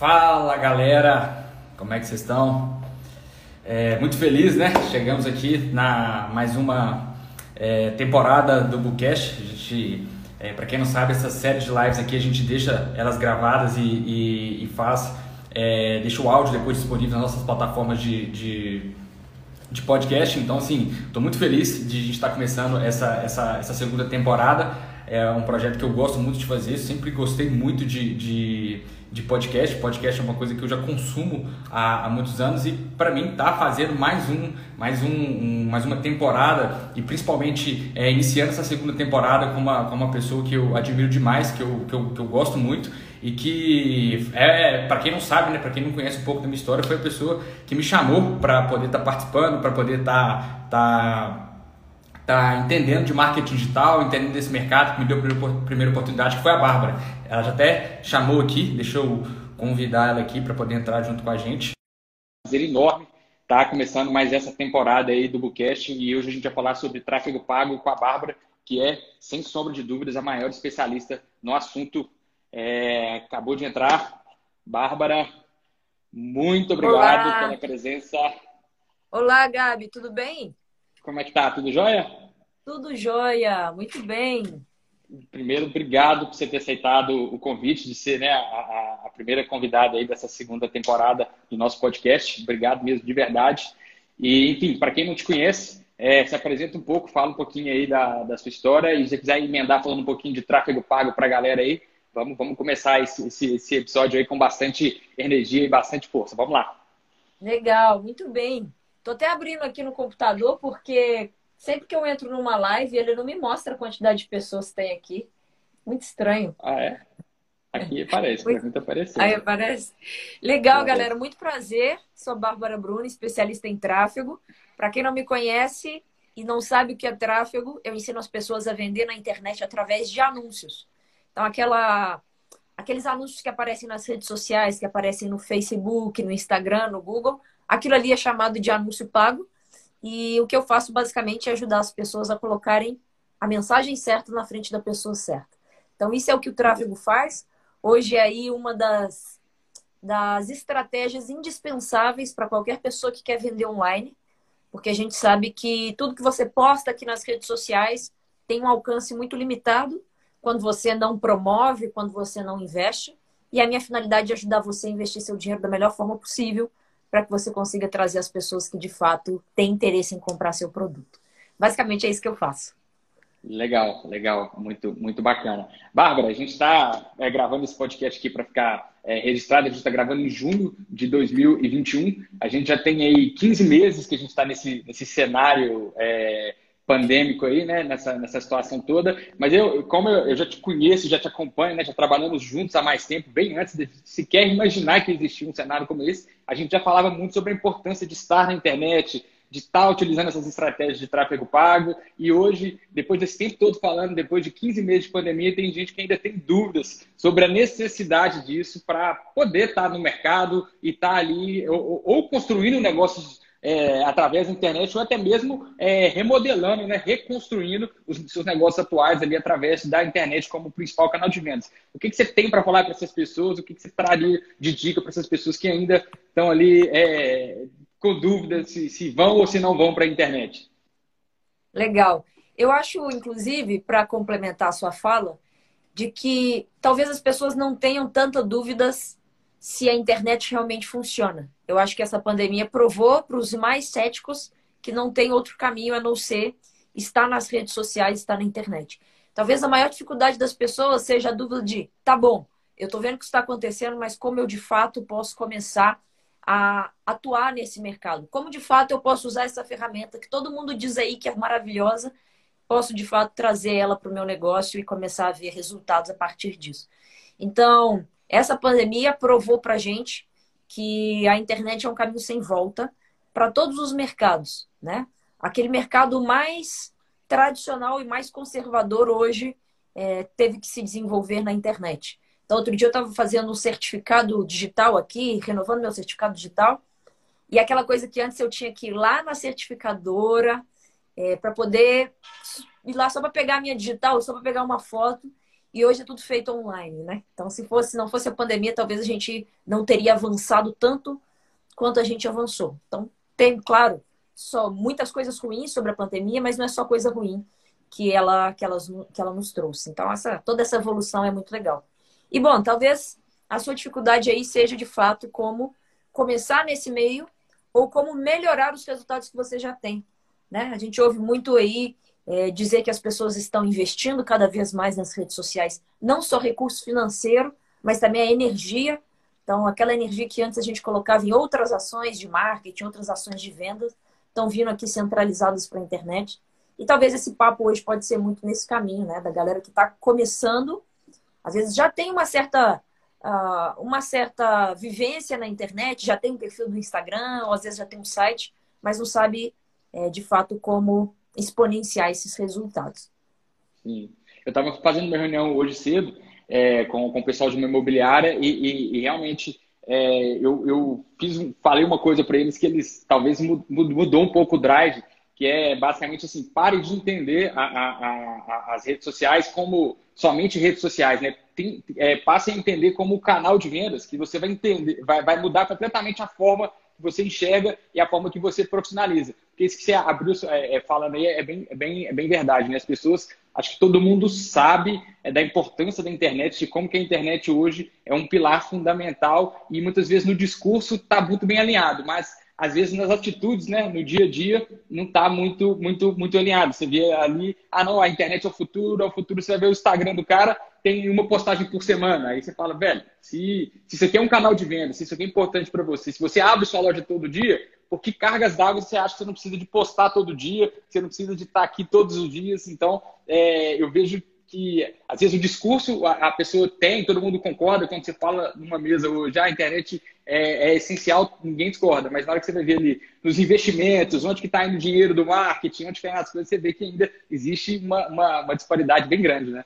Fala galera, como é que vocês estão? É, muito feliz, né? Chegamos aqui na mais uma é, temporada do Bookcast. A gente, é, para quem não sabe, essa série de lives aqui a gente deixa elas gravadas e, e, e faz, é, deixa o áudio depois disponível nas nossas plataformas de, de, de podcast. Então, assim, estou muito feliz de a gente estar começando essa, essa, essa segunda temporada. É um projeto que eu gosto muito de fazer, sempre gostei muito de, de de podcast. Podcast é uma coisa que eu já consumo há, há muitos anos e para mim tá fazendo mais um, mais um, um, mais uma temporada e principalmente é, iniciando essa segunda temporada com uma, com uma pessoa que eu admiro demais, que eu, que eu, que eu gosto muito e que é para quem não sabe, né, para quem não conhece um pouco da minha história, foi a pessoa que me chamou para poder estar tá participando, para poder estar tá, tá tá entendendo de marketing digital, entendendo desse mercado, que me deu a primeira oportunidade, que foi a Bárbara. Ela já até chamou aqui, deixa eu convidar ela aqui para poder entrar junto com a gente. Prazer enorme tá começando mais essa temporada aí do Bookcast e hoje a gente vai falar sobre tráfego pago com a Bárbara, que é, sem sombra de dúvidas, a maior especialista no assunto. É, acabou de entrar. Bárbara, muito obrigado Olá. pela presença. Olá, Gabi, tudo bem? Como é que tá? Tudo jóia? Tudo jóia, muito bem. Primeiro, obrigado por você ter aceitado o convite de ser né, a, a primeira convidada aí dessa segunda temporada do nosso podcast. Obrigado mesmo, de verdade. E, enfim, para quem não te conhece, é, se apresenta um pouco, fala um pouquinho aí da, da sua história e se você quiser emendar falando um pouquinho de tráfego pago para a galera aí, vamos, vamos começar esse, esse, esse episódio aí com bastante energia e bastante força. Vamos lá. Legal, muito bem. Tô até abrindo aqui no computador porque sempre que eu entro numa live, ele não me mostra a quantidade de pessoas que tem aqui. Muito estranho. Ah, é? Aqui aparece, para mim tá aparecendo. Aí aparece. Legal, galera. Muito prazer. Sou Bárbara Bruno, especialista em tráfego. Para quem não me conhece e não sabe o que é tráfego, eu ensino as pessoas a vender na internet através de anúncios. Então, aquela aqueles anúncios que aparecem nas redes sociais, que aparecem no Facebook, no Instagram, no Google, Aquilo ali é chamado de anúncio pago. E o que eu faço basicamente é ajudar as pessoas a colocarem a mensagem certa na frente da pessoa certa. Então, isso é o que o tráfego faz. Hoje é aí uma das, das estratégias indispensáveis para qualquer pessoa que quer vender online, porque a gente sabe que tudo que você posta aqui nas redes sociais tem um alcance muito limitado quando você não promove, quando você não investe. E a minha finalidade é ajudar você a investir seu dinheiro da melhor forma possível para que você consiga trazer as pessoas que de fato têm interesse em comprar seu produto. Basicamente é isso que eu faço. Legal, legal, muito, muito bacana. Bárbara, a gente está é, gravando esse podcast aqui para ficar é, registrado, a gente está gravando em junho de 2021. A gente já tem aí 15 meses que a gente está nesse, nesse cenário é, pandêmico aí, né, nessa, nessa situação toda. Mas eu, como eu, eu, já te conheço, já te acompanho, né, já trabalhamos juntos há mais tempo, bem antes de sequer imaginar que existia um cenário como esse, a gente já falava muito sobre a importância de estar na internet, de estar utilizando essas estratégias de tráfego pago. E hoje, depois desse tempo todo falando, depois de 15 meses de pandemia, tem gente que ainda tem dúvidas sobre a necessidade disso para poder estar no mercado e estar ali ou, ou construindo negócios é, através da internet ou até mesmo é, remodelando, né, reconstruindo os seus negócios atuais ali através da internet como principal canal de vendas. O que, que você tem para falar para essas pessoas? O que, que você traria de dica para essas pessoas que ainda estão ali é, com dúvidas se, se vão ou se não vão para a internet? Legal. Eu acho, inclusive, para complementar a sua fala, de que talvez as pessoas não tenham tantas dúvidas se a internet realmente funciona. Eu acho que essa pandemia provou para os mais céticos que não tem outro caminho a não ser estar nas redes sociais, estar na internet. Talvez a maior dificuldade das pessoas seja a dúvida de, tá bom, eu estou vendo que está acontecendo, mas como eu de fato posso começar a atuar nesse mercado? Como de fato eu posso usar essa ferramenta que todo mundo diz aí que é maravilhosa, posso de fato trazer ela para o meu negócio e começar a ver resultados a partir disso? Então, essa pandemia provou para a gente que a internet é um caminho sem volta para todos os mercados, né? Aquele mercado mais tradicional e mais conservador hoje é, teve que se desenvolver na internet. Então, outro dia eu estava fazendo um certificado digital aqui, renovando meu certificado digital, e aquela coisa que antes eu tinha que ir lá na certificadora é, para poder ir lá só para pegar a minha digital, só para pegar uma foto. E hoje é tudo feito online, né? Então, se fosse, não fosse a pandemia, talvez a gente não teria avançado tanto quanto a gente avançou. Então, tem, claro, só muitas coisas ruins sobre a pandemia, mas não é só coisa ruim que ela, que, elas, que ela nos trouxe. Então, essa, toda essa evolução é muito legal. E, bom, talvez a sua dificuldade aí seja, de fato, como começar nesse meio ou como melhorar os resultados que você já tem. Né? A gente ouve muito aí é, dizer que as pessoas estão investindo cada vez mais nas redes sociais, não só recurso financeiro, mas também a energia. Então, aquela energia que antes a gente colocava em outras ações de marketing, outras ações de vendas, estão vindo aqui centralizadas para a internet. E talvez esse papo hoje pode ser muito nesse caminho, né? Da galera que está começando, às vezes já tem uma certa, uh, uma certa vivência na internet, já tem um perfil no Instagram, ou às vezes já tem um site, mas não sabe é, de fato como exponenciar esses resultados. Sim. Eu estava fazendo uma reunião hoje cedo é, com, com o pessoal de uma imobiliária e, e, e realmente é, eu, eu fiz, falei uma coisa para eles que eles talvez mudou um pouco o drive, que é basicamente assim, pare de entender a, a, a, as redes sociais como somente redes sociais, né? Tem, é, passe a entender como canal de vendas, que você vai entender, vai, vai mudar completamente a forma que você enxerga e a forma que você profissionaliza. Porque isso que você abriu é, é, falando aí é bem, é, bem, é bem verdade, né? As pessoas, acho que todo mundo sabe é, da importância da internet, de como que a internet hoje é um pilar fundamental e muitas vezes no discurso está muito bem alinhado, mas às vezes nas atitudes, né, no dia a dia, não está muito, muito, muito alinhado. Você vê ali, ah, não, a internet é o futuro, é o futuro. Você vai ver o Instagram do cara, tem uma postagem por semana. Aí você fala, velho, se, se isso aqui é um canal de venda, se isso aqui é importante para você, se você abre sua loja todo dia, por que cargas d'água você acha que você não precisa de postar todo dia, você não precisa de estar aqui todos os dias? Então, é, eu vejo que, às vezes, o discurso a, a, pessoa tem, todo mundo concorda, quando você fala numa mesa hoje, ah, a internet é, é, essencial, ninguém discorda, mas na hora que você vai ver ali nos investimentos, onde que está indo o dinheiro do marketing, onde tem as coisas, você vê que ainda existe uma, uma, uma disparidade bem grande, né?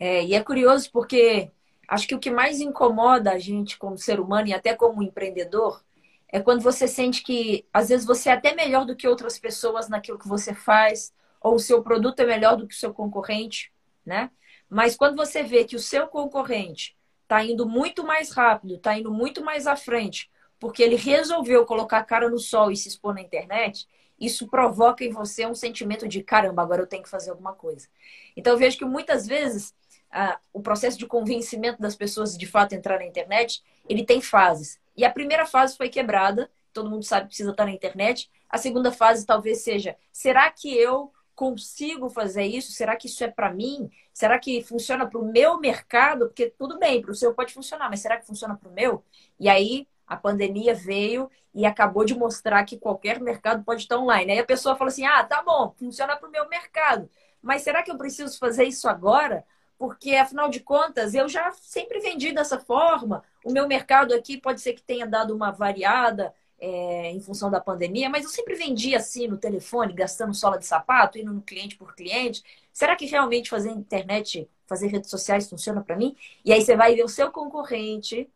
É, e é curioso porque acho que o que mais incomoda a gente como ser humano e até como empreendedor é quando você sente que às vezes você é até melhor do que outras pessoas naquilo que você faz, ou o seu produto é melhor do que o seu concorrente, né? Mas quando você vê que o seu concorrente está indo muito mais rápido, está indo muito mais à frente, porque ele resolveu colocar a cara no sol e se expor na internet, isso provoca em você um sentimento de caramba, agora eu tenho que fazer alguma coisa. Então eu vejo que muitas vezes ah, o processo de convencimento das pessoas de fato entrar na internet, ele tem fases. E a primeira fase foi quebrada, todo mundo sabe que precisa estar na internet. A segunda fase talvez seja: será que eu consigo fazer isso? Será que isso é para mim? Será que funciona para o meu mercado? Porque tudo bem, para o seu pode funcionar, mas será que funciona para o meu? E aí a pandemia veio e acabou de mostrar que qualquer mercado pode estar online. Aí a pessoa fala assim: ah, tá bom, funciona para o meu mercado. Mas será que eu preciso fazer isso agora? Porque, afinal de contas, eu já sempre vendi dessa forma. O meu mercado aqui pode ser que tenha dado uma variada é, em função da pandemia, mas eu sempre vendi assim no telefone, gastando sola de sapato, indo no cliente por cliente. Será que realmente fazer internet, fazer redes sociais funciona para mim? E aí você vai ver o seu concorrente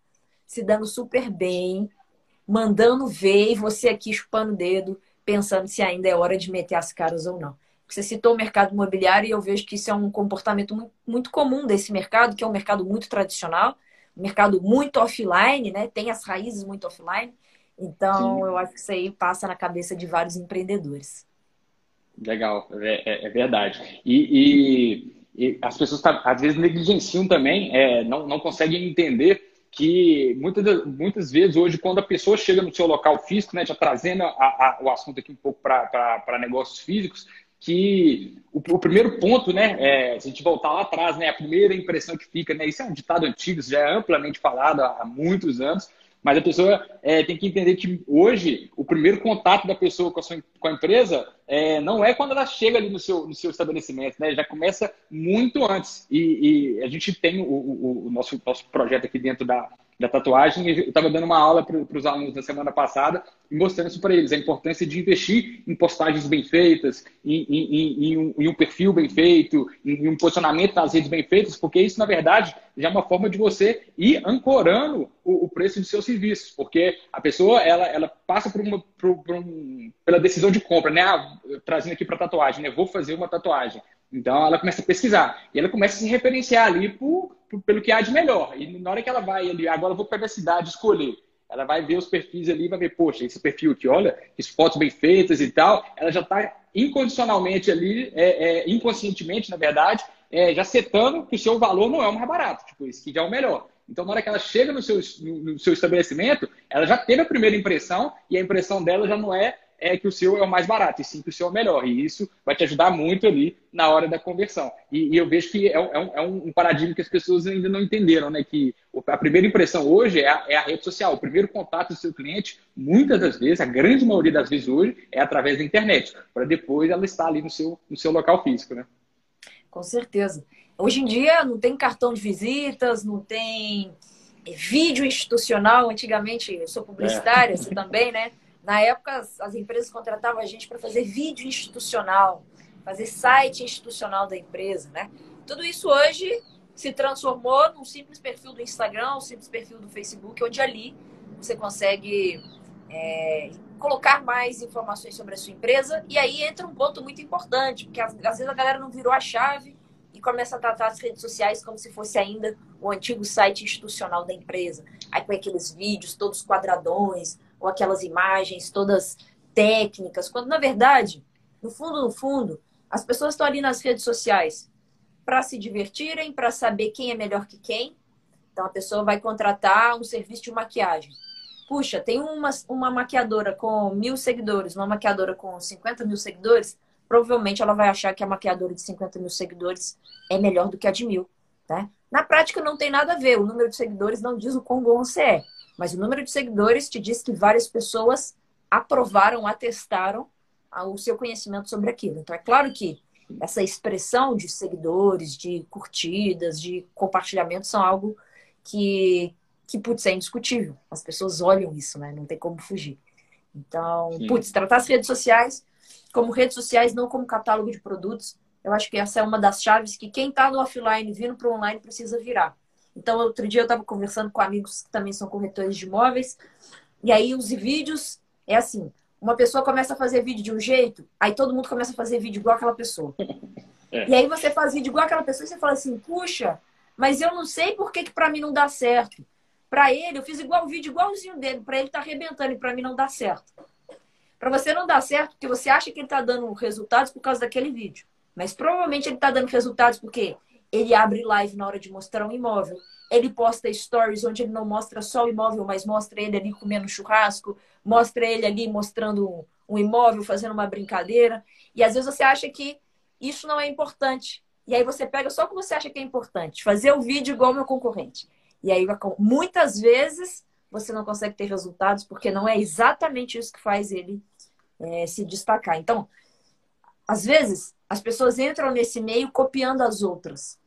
se dando super bem, mandando ver, e você aqui chupando o dedo, pensando se ainda é hora de meter as caras ou não. Você citou o mercado imobiliário e eu vejo que isso é um comportamento muito comum desse mercado, que é um mercado muito tradicional, um mercado muito offline, né? Tem as raízes muito offline. Então, Sim. eu acho que isso aí passa na cabeça de vários empreendedores. Legal, é, é, é verdade. E, e, e, as pessoas tá, às vezes negligenciam também, é, não, não conseguem entender que muitas, muitas vezes hoje, quando a pessoa chega no seu local físico, né, já trazendo a, a, o assunto aqui um pouco para negócios físicos, que o, o, primeiro ponto, né, é, se a gente voltar lá atrás, né, a primeira impressão que fica, né, isso é um ditado antigo, já é amplamente falado há, há muitos anos, mas a pessoa é, tem que entender que hoje o primeiro contato da pessoa com a, sua, com a empresa é, não é quando ela chega ali no seu, no seu estabelecimento, né? Já começa muito antes. E, e a gente tem o, o, o, nosso, nosso projeto aqui dentro da, da tatuagem. Eu estava dando uma aula para os alunos na semana passada e mostrando isso para eles, a importância de investir em postagens bem feitas, em, em, em, um, em um, perfil bem feito, em, um posicionamento nas redes bem feitas, porque isso, na verdade, já é uma forma de você ir ancorando o, o preço de seus serviços, porque a pessoa ela, ela passa por uma, por, por um, pela decisão de compra, né? Ah, trazendo aqui para tatuagem, né? Vou fazer uma tatuagem. Então ela começa a pesquisar e ela começa a se referenciar ali por, por, pelo que há de melhor. E na hora que ela vai ali, agora eu vou para a cidade escolher. Ela vai ver os perfis ali, vai ver, poxa, esse perfil aqui, olha, que fotos bem feitas e tal. Ela já está incondicionalmente ali, é, é, inconscientemente, na verdade, é, já setando que o seu valor não é o mais barato, tipo, esse que já é o melhor. Então, na hora que ela chega no seu, no seu estabelecimento, ela já teve a primeira impressão e a impressão dela já não é é que o seu é o mais barato, e sim que o seu é o melhor. E isso vai te ajudar muito ali na hora da conversão. E, e eu vejo que é, um, é um, paradigma que as pessoas ainda não entenderam, né? Que a primeira impressão hoje é a, é a, rede social. O primeiro contato do seu cliente, muitas das vezes, a grande maioria das vezes hoje, é através da internet, para depois ela estar ali no seu, no seu local físico, né? Com certeza. Hoje em dia não tem cartão de visitas, não tem vídeo institucional. Antigamente, eu sou publicitária, é. você também, né? Na época, as empresas contratavam a gente para fazer vídeo institucional, fazer site institucional da empresa, né? Tudo isso hoje se transformou num simples perfil do Instagram, um simples perfil do Facebook, onde ali você consegue é, colocar mais informações sobre a sua empresa. E aí entra um ponto muito importante, porque às vezes a galera não virou a chave e começa a tratar as redes sociais como se fosse ainda o antigo site institucional da empresa. Aí com aqueles vídeos todos quadradões, ou aquelas imagens todas técnicas, quando na verdade, no fundo, no fundo, as pessoas estão ali nas redes sociais para se divertirem, para saber quem é melhor que quem. Então a pessoa vai contratar um serviço de maquiagem. Puxa, tem uma, uma maquiadora com mil seguidores, uma maquiadora com 50 mil seguidores, provavelmente ela vai achar que a maquiadora de 50 mil seguidores é melhor do que a de mil. Né? Na prática não tem nada a ver, o número de seguidores não diz o quão bom você é. Mas o número de seguidores te diz que várias pessoas aprovaram, atestaram o seu conhecimento sobre aquilo. Então, é claro que essa expressão de seguidores, de curtidas, de compartilhamento são algo que, que putz, é indiscutível. As pessoas olham isso, né? Não tem como fugir. Então, Sim. putz, tratar as redes sociais como redes sociais, não como catálogo de produtos, eu acho que essa é uma das chaves que quem está no offline vindo para o online precisa virar. Então, outro dia eu estava conversando com amigos que também são corretores de imóveis, e aí os vídeos é assim: uma pessoa começa a fazer vídeo de um jeito, aí todo mundo começa a fazer vídeo igual aquela pessoa. É. E aí você faz vídeo igual aquela pessoa e você fala assim: puxa, mas eu não sei por que, que para mim não dá certo. Para ele, eu fiz igual o vídeo igualzinho dele, para ele tá arrebentando e para mim não dá certo. Para você não dá certo, porque você acha que ele tá dando resultados por causa daquele vídeo. Mas provavelmente ele tá dando resultados porque ele abre live na hora de mostrar um imóvel. Ele posta stories onde ele não mostra só o imóvel, mas mostra ele ali comendo churrasco, mostra ele ali mostrando um, imóvel, fazendo uma brincadeira. E às vezes você acha que isso não é importante. E aí você pega só o que você acha que é importante, fazer o vídeo igual o meu concorrente. E aí muitas vezes você não consegue ter resultados porque não é exatamente isso que faz ele é, se destacar. Então, às vezes as pessoas entram nesse meio copiando as outras,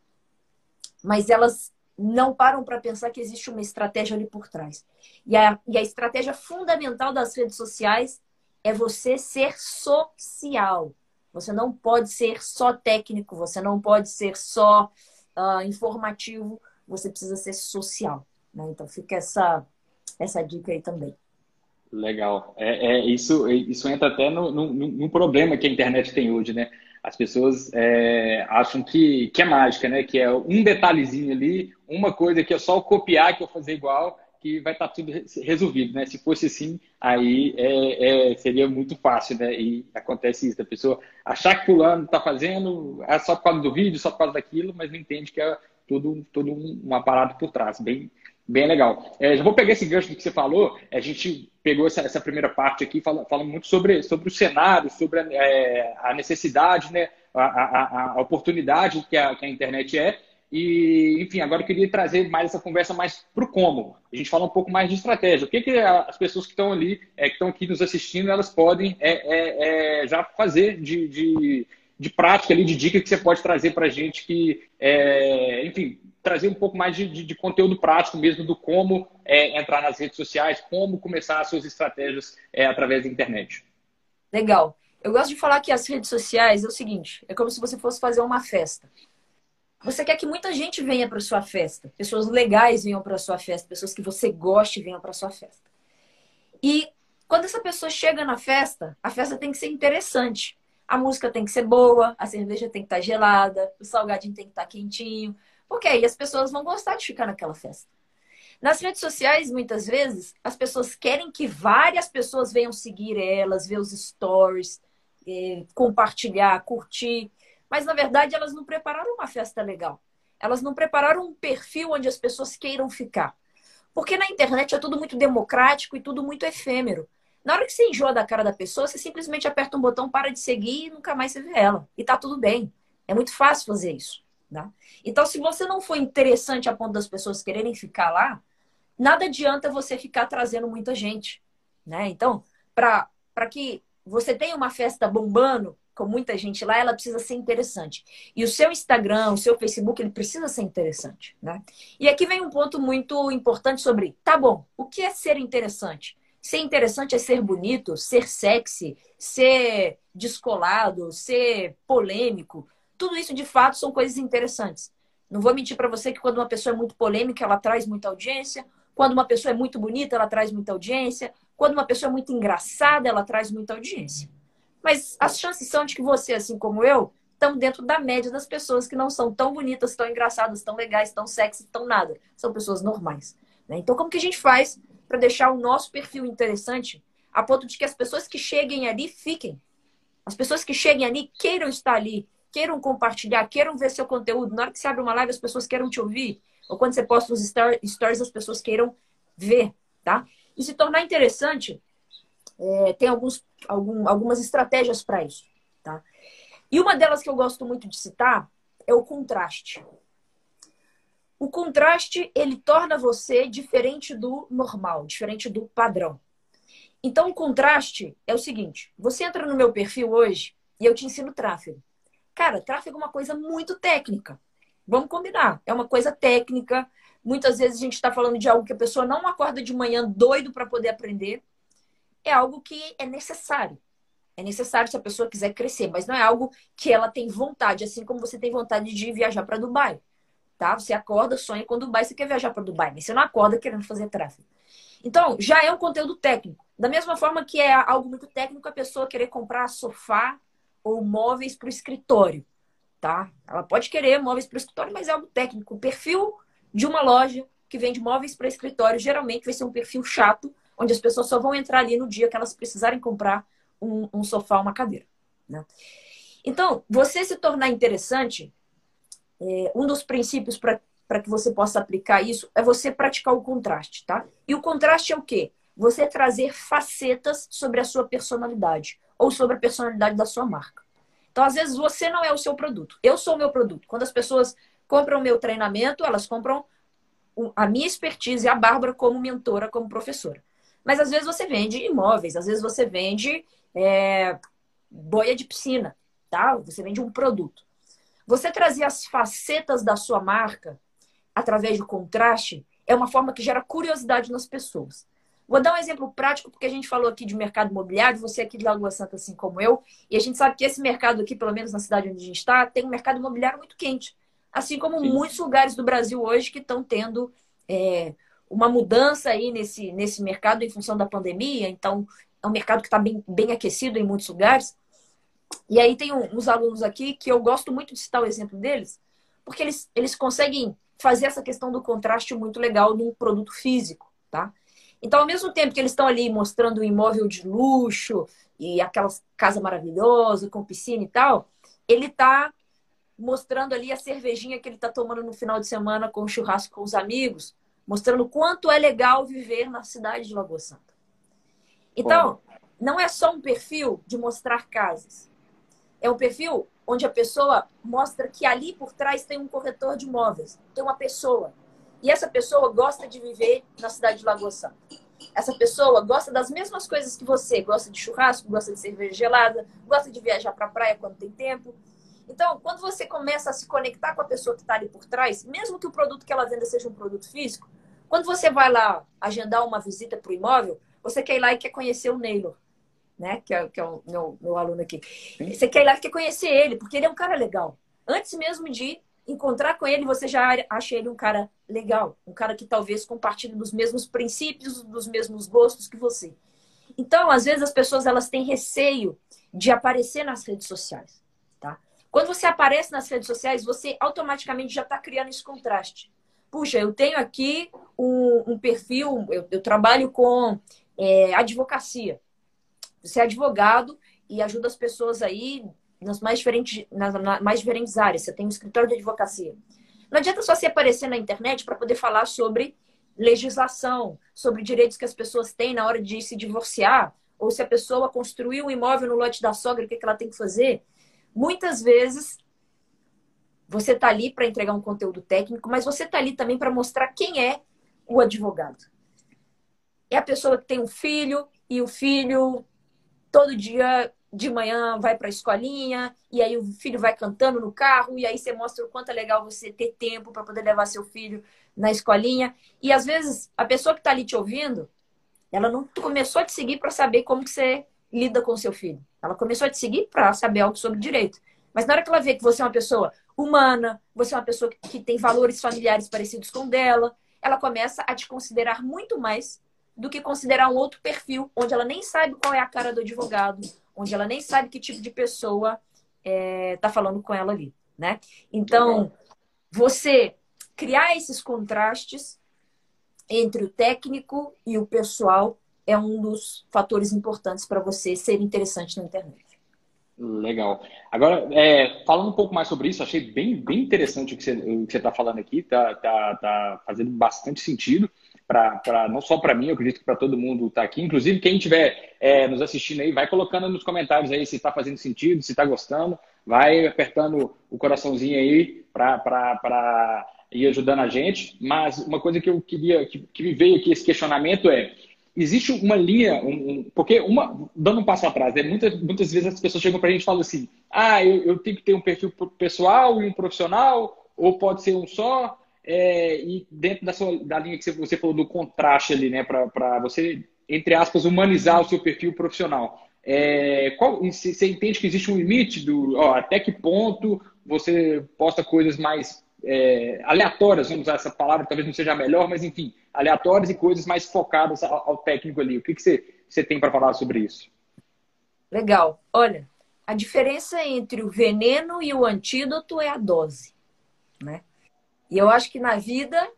mas elas não param para pensar que existe uma estratégia ali por trás. E a, e a estratégia fundamental das redes sociais é você ser social. Você não pode ser só técnico, você não pode ser só uh, informativo, você precisa ser social. Né? Então fica essa, essa dica aí também. Legal. É, é isso, isso entra até no, problema que a internet tem hoje, né? As pessoas é, acham que, que é mágica, né? Que é um detalhezinho ali, uma coisa que é só copiar que eu fazer igual, que vai estar tá tudo resolvido, né? Se fosse assim, aí é, é, seria muito fácil, né? E acontece isso, a pessoa achar que fulano está fazendo é só por causa do vídeo, só por causa daquilo, mas não entende que é tudo, tudo um aparato por trás, bem, bem legal. É, já vou pegar esse gancho do que você falou, a gente pegou essa, essa primeira parte aqui, falando fala muito sobre, sobre o cenário, sobre a, é, a necessidade, né, a, a, a oportunidade que a, que a, internet é. E, enfim, agora eu queria trazer mais essa conversa mais para o como. A gente fala um pouco mais de estratégia. O que, que as pessoas que estão ali, é, que estão aqui nos assistindo, elas podem é, é, é, já fazer de, de, de, prática ali, de dica que você pode trazer para a gente que, é, enfim, trazer um pouco mais de, de, de conteúdo prático mesmo do como é, entrar nas redes sociais, como começar as suas estratégias é, através da internet. Legal. Eu gosto de falar que as redes sociais é o seguinte: é como se você fosse fazer uma festa. Você quer que muita gente venha para sua festa, pessoas legais venham para sua festa, pessoas que você goste venham para sua festa. E quando essa pessoa chega na festa, a festa tem que ser interessante. A música tem que ser boa, a cerveja tem que estar tá gelada, o salgadinho tem que estar tá quentinho, porque aí as pessoas vão gostar de ficar naquela festa. Nas redes sociais, muitas vezes, as pessoas querem que várias pessoas venham seguir elas, ver os stories, eh, compartilhar, curtir. Mas, na verdade, elas não prepararam uma festa legal. Elas não prepararam um perfil onde as pessoas queiram ficar. Porque na internet é tudo muito democrático e tudo muito efêmero. Na hora que você enjoa da cara da pessoa, você simplesmente aperta um botão, para de seguir e nunca mais você vê ela. E tá tudo bem. É muito fácil fazer isso. Tá? Então, se você não for interessante a ponto das pessoas quererem ficar lá, nada adianta você ficar trazendo muita gente. Né? Então, para que você tenha uma festa bombando, com muita gente lá, ela precisa ser interessante. E o seu Instagram, o seu Facebook, ele precisa ser interessante. Né? E aqui vem um ponto muito importante sobre, tá bom, o que é ser interessante? Ser interessante é ser bonito, ser sexy, ser descolado, ser polêmico. Tudo isso, de fato, são coisas interessantes. Não vou mentir para você que quando uma pessoa é muito polêmica, ela traz muita audiência. Quando uma pessoa é muito bonita, ela traz muita audiência. Quando uma pessoa é muito engraçada, ela traz muita audiência. Mas as chances são de que você, assim como eu, estão dentro da média das pessoas que não são tão bonitas, tão engraçadas, tão legais, tão sexy, tão nada. São pessoas normais. Né? Então, como que a gente faz para deixar o nosso perfil interessante a ponto de que as pessoas que cheguem ali fiquem? As pessoas que cheguem ali queiram estar ali, queiram compartilhar, queiram ver seu conteúdo. Na hora que você abre uma live, as pessoas queiram te ouvir. Ou quando você posta os stories, as pessoas queiram ver, tá? E se tornar interessante, é, tem alguns, algum, algumas estratégias para isso, tá? E uma delas que eu gosto muito de citar é o contraste. O contraste, ele torna você diferente do normal, diferente do padrão. Então, o contraste é o seguinte: você entra no meu perfil hoje e eu te ensino tráfego. Cara, tráfego é uma coisa muito técnica. Vamos combinar. É uma coisa técnica. Muitas vezes a gente está falando de algo que a pessoa não acorda de manhã doido para poder aprender. É algo que é necessário. É necessário se a pessoa quiser crescer, mas não é algo que ela tem vontade, assim como você tem vontade de viajar para Dubai. Tá? Você acorda, sonha com Dubai, você quer viajar para Dubai, mas você não acorda querendo fazer tráfego. Então, já é um conteúdo técnico. Da mesma forma que é algo muito técnico a pessoa querer comprar sofá ou móveis para o escritório, tá? Ela pode querer móveis para o escritório, mas é algo técnico. O perfil de uma loja que vende móveis para escritório geralmente vai ser um perfil chato, onde as pessoas só vão entrar ali no dia que elas precisarem comprar um, um sofá, uma cadeira. Né? Então, você se tornar interessante, é, um dos princípios para que você possa aplicar isso é você praticar o contraste, tá? E o contraste é o quê? Você trazer facetas sobre a sua personalidade ou sobre a personalidade da sua marca. Então, às vezes, você não é o seu produto. Eu sou o meu produto. Quando as pessoas compram o meu treinamento, elas compram a minha expertise, a Bárbara, como mentora, como professora. Mas às vezes você vende imóveis, às vezes você vende é, boia de piscina, tá? Você vende um produto. Você trazer as facetas da sua marca através do contraste é uma forma que gera curiosidade nas pessoas. Vou dar um exemplo prático, porque a gente falou aqui de mercado imobiliário, você aqui de Lagoa Santa, assim como eu, e a gente sabe que esse mercado aqui, pelo menos na cidade onde a gente está, tem um mercado imobiliário muito quente. Assim como Sim. muitos lugares do Brasil hoje que estão tendo é, uma mudança aí nesse, nesse mercado em função da pandemia. Então, é um mercado que está bem, bem aquecido em muitos lugares. E aí tem uns alunos aqui que eu gosto muito de citar o exemplo deles, porque eles, eles conseguem fazer essa questão do contraste muito legal num produto físico, tá? Então, ao mesmo tempo que eles estão ali mostrando um imóvel de luxo e aquela casa maravilhosa com piscina e tal, ele está mostrando ali a cervejinha que ele está tomando no final de semana com o churrasco com os amigos, mostrando quanto é legal viver na cidade de Lagoa Santa. Então, não é só um perfil de mostrar casas. É um perfil onde a pessoa mostra que ali por trás tem um corretor de imóveis, tem uma pessoa e essa pessoa gosta de viver na cidade de Lagoa Santa. Essa pessoa gosta das mesmas coisas que você, gosta de churrasco, gosta de cerveja gelada, gosta de viajar para a praia quando tem tempo. Então, quando você começa a se conectar com a pessoa que está ali por trás, mesmo que o produto que ela venda seja um produto físico, quando você vai lá agendar uma visita para o imóvel, você quer ir lá e quer conhecer o Neylor, né? Que é, que é o meu, meu aluno aqui. Você quer ir lá e quer conhecer ele, porque ele é um cara legal. Antes mesmo de encontrar com ele, você já acha ele um cara legal, um cara que talvez compartilhe dos mesmos princípios, dos mesmos gostos que você. Então, às vezes as pessoas elas têm receio de aparecer nas redes sociais, tá? Quando você aparece nas redes sociais, você automaticamente já está criando esse contraste. Puxa, eu tenho aqui um, um perfil, eu, eu, trabalho com é, advocacia. Você é advogado e ajuda as pessoas aí nas mais diferentes, nas mais diferentes áreas. Você tem um escritório de advocacia. Não adianta só se aparecer na internet para poder falar sobre legislação, sobre direitos que as pessoas têm na hora de se divorciar, ou se a pessoa construiu um imóvel no lote da sogra, o que, é que ela tem que fazer. Muitas vezes você está ali para entregar um conteúdo técnico, mas você está ali também para mostrar quem é o advogado. É a pessoa que tem um filho e o filho todo dia de manhã vai para a escolinha e aí o filho vai cantando no carro e aí você mostra o quanto é legal você ter tempo para poder levar seu filho na escolinha. E às vezes a pessoa que está ali te ouvindo, ela não começou a te seguir para saber como que você lida com seu filho. Ela começou a te seguir para saber algo sobre direito. Mas na hora que ela vê que você é uma pessoa humana, você é uma pessoa que tem valores familiares parecidos com dela, ela começa a te considerar muito mais do que considerar um outro perfil, onde ela nem sabe qual é a cara do advogado, onde ela nem sabe que tipo de pessoa está é, tá falando com ela ali, né? Então, você criar esses contrastes entre o técnico e o pessoal é um dos fatores importantes para você ser interessante na internet. Legal. Agora, é, falando um pouco mais sobre isso, achei bem, bem interessante o que você está falando aqui, tá, tá, tá fazendo bastante sentido para não só para mim, eu acredito que para todo mundo está aqui. Inclusive, quem estiver é, nos assistindo aí, vai colocando nos comentários aí se está fazendo sentido, se está gostando, vai apertando o coraçãozinho aí para ir ajudando a gente. Mas uma coisa que eu queria, que, que me veio aqui esse questionamento é existe uma linha, um, um, porque uma, dando um passo atrás, né, muitas, muitas vezes as pessoas chegam para a gente e falam assim, ah, eu, eu, tenho que ter um perfil pessoal e um profissional, ou pode ser um só, é, e dentro da, sua, da linha que você falou do contraste ali, né, para você, entre aspas, humanizar o seu perfil profissional. É, qual, você entende que existe um limite do ó, até que ponto você posta coisas mais é, aleatórias, vamos usar essa palavra, talvez não seja a melhor, mas enfim, aleatórias e coisas mais focadas ao, ao técnico ali. O que, que você, você tem para falar sobre isso? Legal. Olha, a diferença entre o veneno e o antídoto é a dose, né? E eu acho que na vida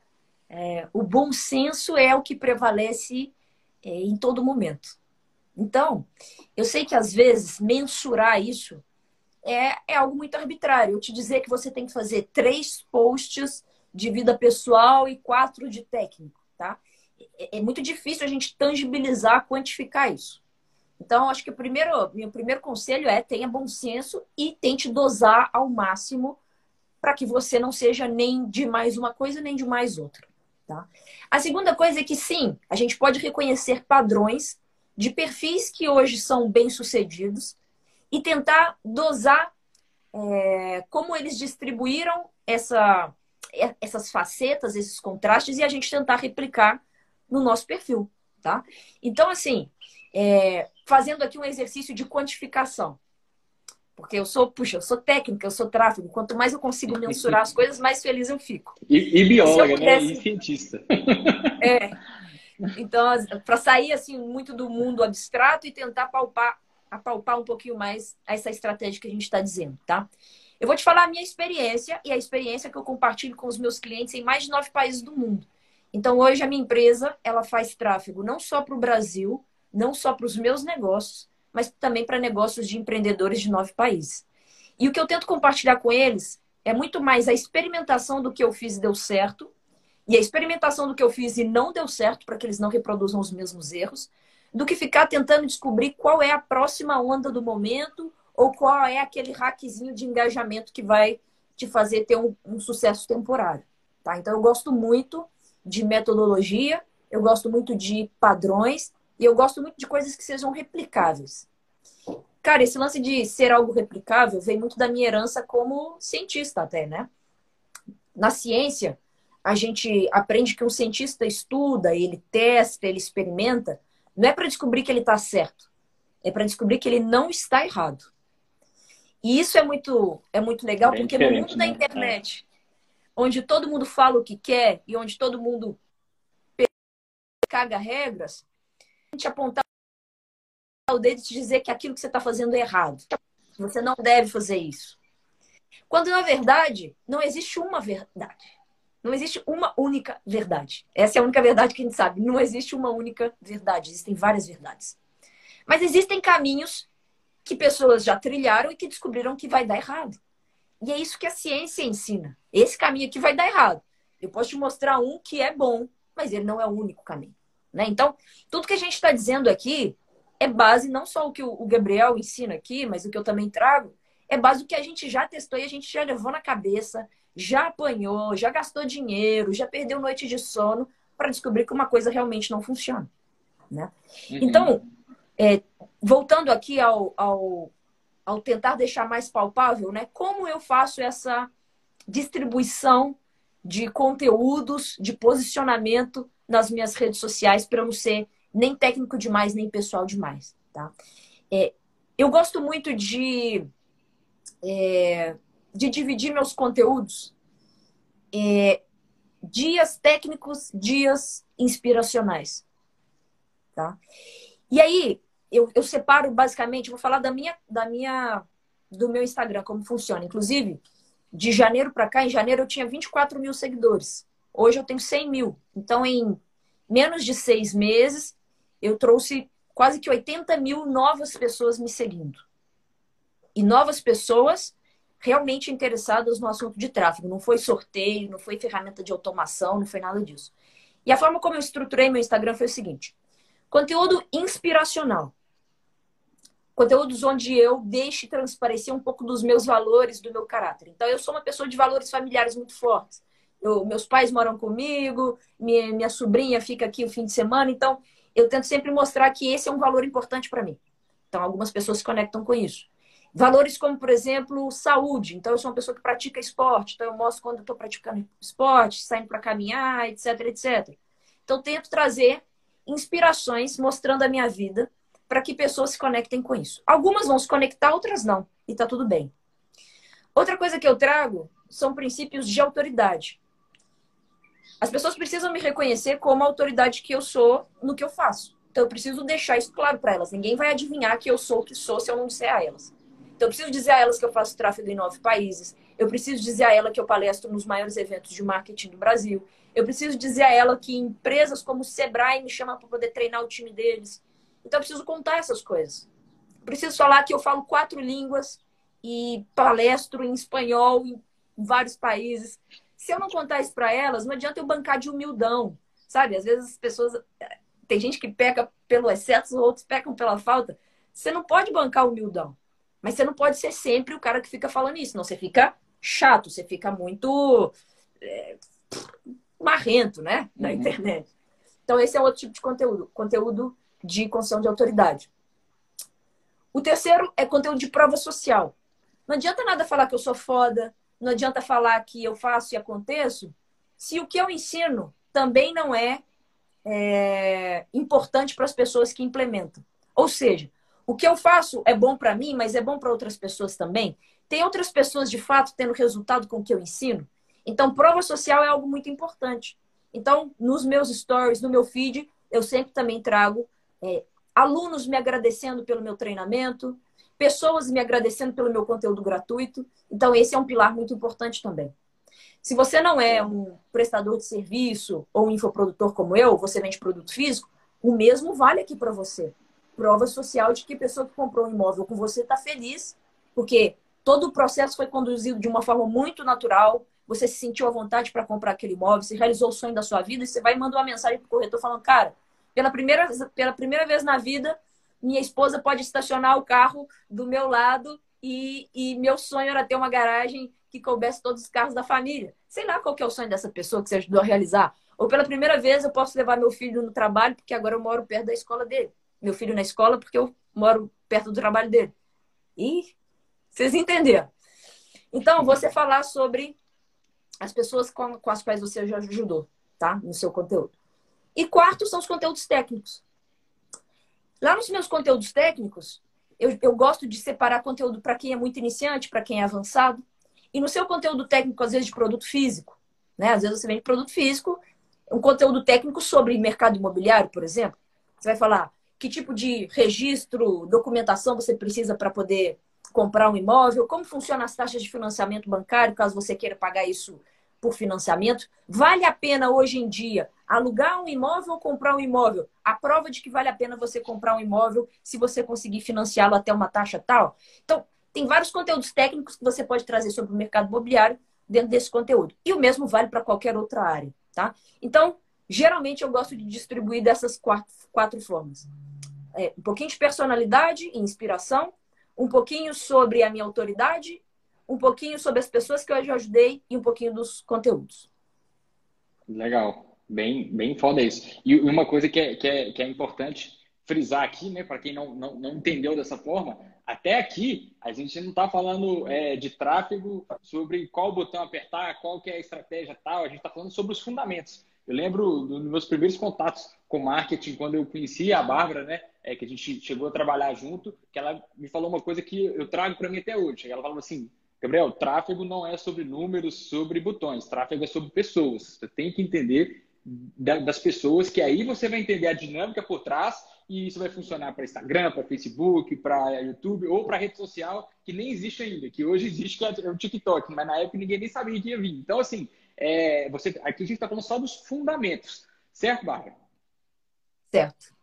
é, o bom senso é o que prevalece é, em todo momento. Então, eu sei que às vezes mensurar isso é, é algo muito arbitrário. Eu te dizer que você tem que fazer três posts de vida pessoal e quatro de técnico, tá? É, é muito difícil a gente tangibilizar, quantificar isso. Então, acho que o primeiro, meu primeiro conselho é tenha bom senso e tente dosar ao máximo para que você não seja nem de mais uma coisa nem de mais outra. Tá? A segunda coisa é que sim, a gente pode reconhecer padrões de perfis que hoje são bem-sucedidos e tentar dosar é, como eles distribuíram essa, essas facetas, esses contrastes, e a gente tentar replicar no nosso perfil. Tá? Então, assim, é, fazendo aqui um exercício de quantificação. Porque eu sou, puxa, eu sou técnica, eu sou tráfego. Quanto mais eu consigo mensurar as coisas, mais feliz eu fico. E, e bióloga, pudesse... né? E cientista. É. Então, para sair assim muito do mundo abstrato e tentar palpar, apalpar um pouquinho mais essa estratégia que a gente está dizendo, tá? Eu vou te falar a minha experiência e a experiência que eu compartilho com os meus clientes em mais de nove países do mundo. Então, hoje a minha empresa ela faz tráfego não só para o Brasil, não só para os meus negócios, mas também para negócios de empreendedores de nove países. E o que eu tento compartilhar com eles é muito mais a experimentação do que eu fiz e deu certo, e a experimentação do que eu fiz e não deu certo, para que eles não reproduzam os mesmos erros, do que ficar tentando descobrir qual é a próxima onda do momento ou qual é aquele hackzinho de engajamento que vai te fazer ter um, um sucesso temporário. Tá? Então, eu gosto muito de metodologia, eu gosto muito de padrões e eu gosto muito de coisas que sejam replicáveis. Cara, esse lance de ser algo replicável vem muito da minha herança como cientista até, né? Na ciência, a gente aprende que um cientista estuda, ele testa, ele experimenta, não é para descobrir que ele está certo, é para descobrir que ele não está errado. E isso é muito, é muito legal, porque no mundo da né? internet, onde todo mundo fala o que quer e onde todo mundo caga regras, gente apontar o dedo e te dizer que aquilo que você está fazendo é errado. Você não deve fazer isso. Quando, na verdade, não existe uma verdade. Não existe uma única verdade. Essa é a única verdade que a gente sabe. Não existe uma única verdade. Existem várias verdades. Mas existem caminhos que pessoas já trilharam e que descobriram que vai dar errado. E é isso que a ciência ensina. Esse caminho aqui vai dar errado. Eu posso te mostrar um que é bom, mas ele não é o único caminho. Né? Então, tudo que a gente está dizendo aqui é base não só o que o Gabriel ensina aqui, mas o que eu também trago, é base do que a gente já testou e a gente já levou na cabeça, já apanhou, já gastou dinheiro, já perdeu noite de sono para descobrir que uma coisa realmente não funciona. Né? Uhum. Então, é, voltando aqui ao, ao, ao tentar deixar mais palpável, né, como eu faço essa distribuição de conteúdos, de posicionamento nas minhas redes sociais para não ser nem técnico demais, nem pessoal demais. Tá? É, eu gosto muito de é, de dividir meus conteúdos é, dias técnicos, dias inspiracionais. Tá? E aí, eu, eu separo basicamente, vou falar da minha, da minha, do meu Instagram, como funciona. Inclusive, de janeiro para cá, em janeiro eu tinha 24 mil seguidores. Hoje eu tenho 100 mil. Então, em menos de seis meses, eu trouxe quase que 80 mil novas pessoas me seguindo. E novas pessoas realmente interessadas no assunto de tráfego. Não foi sorteio, não foi ferramenta de automação, não foi nada disso. E a forma como eu estruturei meu Instagram foi o seguinte: conteúdo inspiracional. Conteúdos onde eu deixe transparecer um pouco dos meus valores, do meu caráter. Então, eu sou uma pessoa de valores familiares muito fortes. Eu, meus pais moram comigo, minha, minha sobrinha fica aqui o fim de semana, então eu tento sempre mostrar que esse é um valor importante para mim. Então, algumas pessoas se conectam com isso. Valores como, por exemplo, saúde. Então, eu sou uma pessoa que pratica esporte. Então, eu mostro quando eu estou praticando esporte, saindo para caminhar, etc, etc. Então, tento trazer inspirações mostrando a minha vida para que pessoas se conectem com isso. Algumas vão se conectar, outras não. E tá tudo bem. Outra coisa que eu trago são princípios de autoridade. As pessoas precisam me reconhecer como a autoridade que eu sou no que eu faço. Então eu preciso deixar isso claro para elas. Ninguém vai adivinhar que eu sou o que sou se eu não disser a elas. Então, eu preciso dizer a elas que eu faço tráfego em nove países. Eu preciso dizer a ela que eu palestro nos maiores eventos de marketing do Brasil. Eu preciso dizer a ela que empresas como o Sebrae me chamam para poder treinar o time deles. Então, eu preciso contar essas coisas. Eu preciso falar que eu falo quatro línguas e palestro em espanhol em vários países. Se eu não contar isso para elas, não adianta eu bancar de humildão, sabe? Às vezes as pessoas. Tem gente que peca pelo excesso, outros pecam pela falta. Você não pode bancar humildão. Mas você não pode ser sempre o cara que fica falando isso, não. Você fica chato, você fica muito é, marrento, né? Na uhum. internet. Então, esse é outro tipo de conteúdo conteúdo de construção de autoridade. O terceiro é conteúdo de prova social. Não adianta nada falar que eu sou foda, não adianta falar que eu faço e aconteço, se o que eu ensino também não é, é importante para as pessoas que implementam. Ou seja, o que eu faço é bom para mim, mas é bom para outras pessoas também. Tem outras pessoas de fato tendo resultado com o que eu ensino. Então, prova social é algo muito importante. Então, nos meus stories, no meu feed, eu sempre também trago é, alunos me agradecendo pelo meu treinamento, pessoas me agradecendo pelo meu conteúdo gratuito. Então, esse é um pilar muito importante também. Se você não é um prestador de serviço ou um infoprodutor como eu, você vende produto físico, o mesmo vale aqui para você prova social de que a pessoa que comprou um imóvel com você está feliz, porque todo o processo foi conduzido de uma forma muito natural, você se sentiu à vontade para comprar aquele imóvel, você realizou o sonho da sua vida, e você vai mandar uma mensagem para o corretor falando, cara, pela primeira, pela primeira vez na vida, minha esposa pode estacionar o carro do meu lado e, e meu sonho era ter uma garagem que coubesse todos os carros da família. Sei lá qual que é o sonho dessa pessoa que você ajudou a realizar. Ou pela primeira vez eu posso levar meu filho no trabalho, porque agora eu moro perto da escola dele meu filho na escola porque eu moro perto do trabalho dele. E vocês entenderam. Então, você falar sobre as pessoas com, com as quais você já ajudou, tá? No seu conteúdo. E quarto são os conteúdos técnicos. Lá nos meus conteúdos técnicos, eu, eu gosto de separar conteúdo para quem é muito iniciante, para quem é avançado. E no seu conteúdo técnico, às vezes, de produto físico, né? Às vezes você vende produto físico, um conteúdo técnico sobre mercado imobiliário, por exemplo. Você vai falar, que tipo de registro, documentação você precisa para poder comprar um imóvel, como funcionam as taxas de financiamento bancário, caso você queira pagar isso por financiamento. Vale a pena hoje em dia alugar um imóvel ou comprar um imóvel? A prova de que vale a pena você comprar um imóvel se você conseguir financiá-lo até uma taxa tal. Então, tem vários conteúdos técnicos que você pode trazer sobre o mercado imobiliário dentro desse conteúdo. E o mesmo vale para qualquer outra área, tá? Então, geralmente eu gosto de distribuir dessas quatro, quatro formas. É, um pouquinho de personalidade e inspiração, um pouquinho sobre a minha autoridade, um pouquinho sobre as pessoas que eu já ajudei e um pouquinho dos conteúdos. Legal. Bem, bem foda isso. E uma coisa que é, que é, que é importante frisar aqui, né, para quem não, não, não entendeu dessa forma, até aqui a gente não está falando é, de tráfego, sobre qual botão apertar, qual que é a estratégia tal, a gente está falando sobre os fundamentos. Eu lembro dos meus primeiros contatos com marketing, quando eu conheci a Bárbara, né, é, que a gente chegou a trabalhar junto, que ela me falou uma coisa que eu trago para mim até hoje. Ela falou assim, Gabriel, tráfego não é sobre números, sobre botões, tráfego é sobre pessoas. Você tem que entender das pessoas, que aí você vai entender a dinâmica por trás e isso vai funcionar para Instagram, para Facebook, para YouTube ou para rede social que nem existe ainda, que hoje existe, que é o TikTok, mas na época ninguém nem sabia que ia vir. Então, assim, é, você, aqui a gente está falando só dos fundamentos, certo, Bárbara? Certo.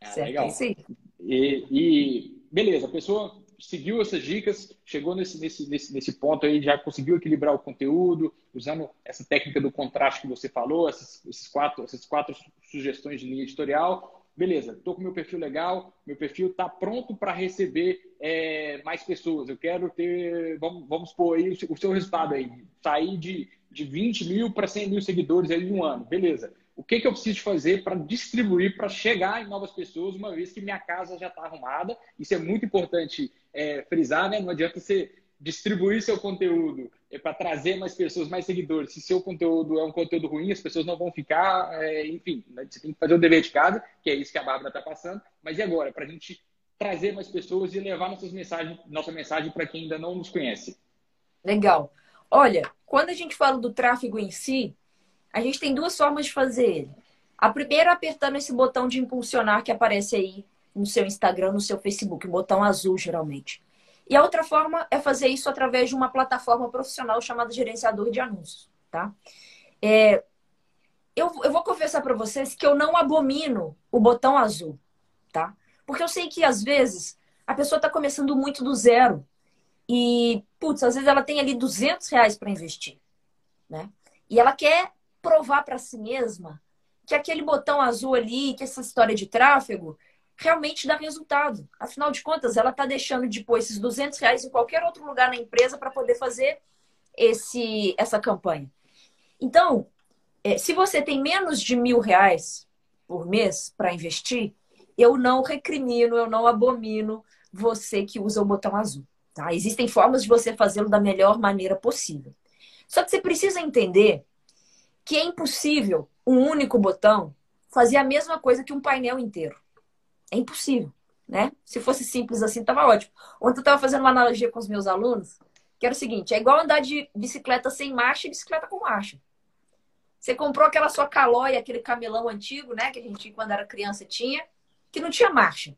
Ah, certo, legal. Sim. E, e, beleza, a pessoa seguiu essas dicas, chegou nesse, nesse, nesse, nesse ponto aí, já conseguiu equilibrar o conteúdo, usando essa técnica do contraste que você falou, esses, esses quatro, essas quatro sugestões de linha editorial. Beleza, estou com meu perfil legal, meu perfil está pronto para receber é, mais pessoas. Eu quero ter, vamos, vamos pôr aí o seu resultado aí, sair de, de 20 mil para 100 mil seguidores aí em um ano. Beleza o que, que eu preciso fazer para distribuir, para chegar em novas pessoas, uma vez que minha casa já está arrumada. Isso é muito importante é, frisar, né? Não adianta você distribuir seu conteúdo é, para trazer mais pessoas, mais seguidores. Se seu conteúdo é um conteúdo ruim, as pessoas não vão ficar, é, enfim, né? você tem que fazer o dever de casa, que é isso que a Bárbara está passando. Mas e agora? Para a gente trazer mais pessoas e levar nossas mensagens, nossa mensagem para quem ainda não nos conhece. Legal. Olha, quando a gente fala do tráfego em si, a gente tem duas formas de fazer ele. A primeira apertando esse botão de impulsionar que aparece aí no seu Instagram, no seu Facebook, um botão azul geralmente. E a outra forma é fazer isso através de uma plataforma profissional chamada gerenciador de anúncios, tá? É, eu, eu vou confessar para vocês que eu não abomino o botão azul, tá? Porque eu sei que às vezes a pessoa está começando muito do zero e, putz, às vezes ela tem ali 200 reais para investir, né? E ela quer provar para si mesma que aquele botão azul ali, que essa história de tráfego, realmente dá resultado. Afinal de contas, ela está deixando de pôr esses 200 reais em qualquer outro lugar na empresa para poder fazer esse, essa campanha. Então, é, se você tem menos de mil reais por mês para investir, eu não recrimino, eu não abomino você que usa o botão azul. Tá? Existem formas de você fazê-lo da melhor maneira possível. Só que você precisa entender que é impossível um único botão fazer a mesma coisa que um painel inteiro. É impossível, né? Se fosse simples assim, tava ótimo. Ontem eu estava fazendo uma analogia com os meus alunos, que era o seguinte: é igual andar de bicicleta sem marcha e bicicleta com marcha. Você comprou aquela sua calóia, aquele camelão antigo, né? Que a gente, quando era criança, tinha, que não tinha marcha.